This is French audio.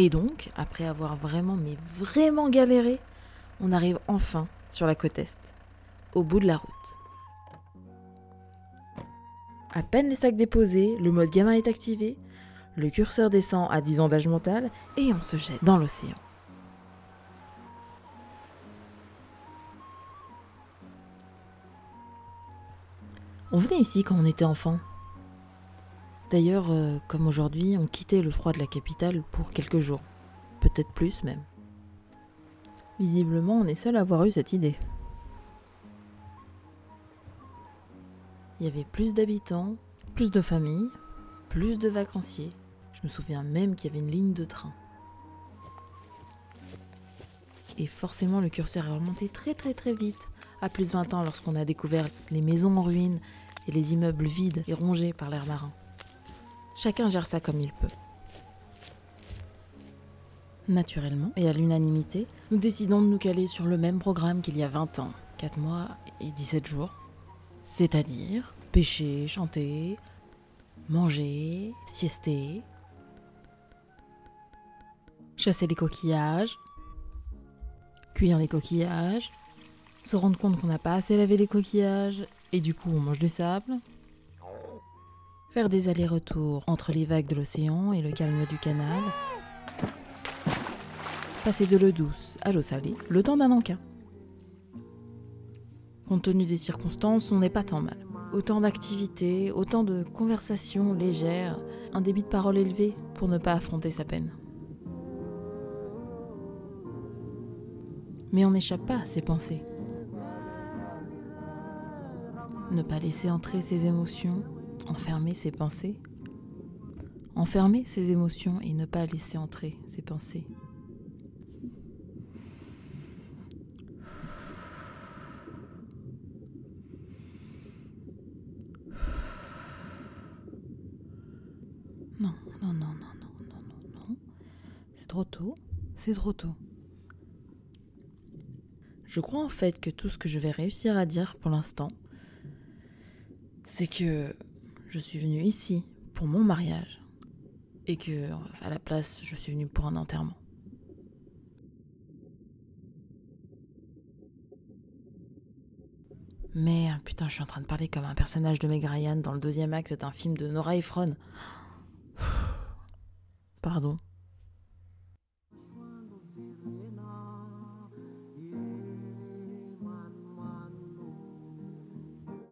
Et donc, après avoir vraiment, mais vraiment galéré, on arrive enfin sur la côte Est, au bout de la route. À peine les sacs déposés, le mode gamin est activé, le curseur descend à 10 ans d'âge mental et on se jette dans l'océan. On venait ici quand on était enfant. D'ailleurs, euh, comme aujourd'hui, on quittait le froid de la capitale pour quelques jours, peut-être plus même. Visiblement, on est seul à avoir eu cette idée. Il y avait plus d'habitants, plus de familles, plus de vacanciers. Je me souviens même qu'il y avait une ligne de train. Et forcément, le curseur est remonté très très très vite, à plus de 20 ans lorsqu'on a découvert les maisons en ruine et les immeubles vides et rongés par l'air marin. Chacun gère ça comme il peut. Naturellement, et à l'unanimité, nous décidons de nous caler sur le même programme qu'il y a 20 ans, 4 mois et 17 jours. C'est-à-dire pêcher, chanter, manger, siester, chasser les coquillages, cuire les coquillages, se rendre compte qu'on n'a pas assez lavé les coquillages et du coup on mange du sable, faire des allers-retours entre les vagues de l'océan et le calme du canal, passer de l'eau douce à l'eau salée, le temps d'un encas. Compte tenu des circonstances, on n'est pas tant mal. Autant d'activités, autant de conversations légères, un débit de parole élevé pour ne pas affronter sa peine. Mais on n'échappe pas à ses pensées. Ne pas laisser entrer ses émotions, enfermer ses pensées. Enfermer ses émotions et ne pas laisser entrer ses pensées. Non, non, non, non, non, non, non, non. C'est trop tôt. C'est trop tôt. Je crois en fait que tout ce que je vais réussir à dire pour l'instant, c'est que je suis venue ici pour mon mariage et que à la place, je suis venue pour un enterrement. Mais putain, je suis en train de parler comme un personnage de Meg dans le deuxième acte d'un film de Nora Ephron. Pardon.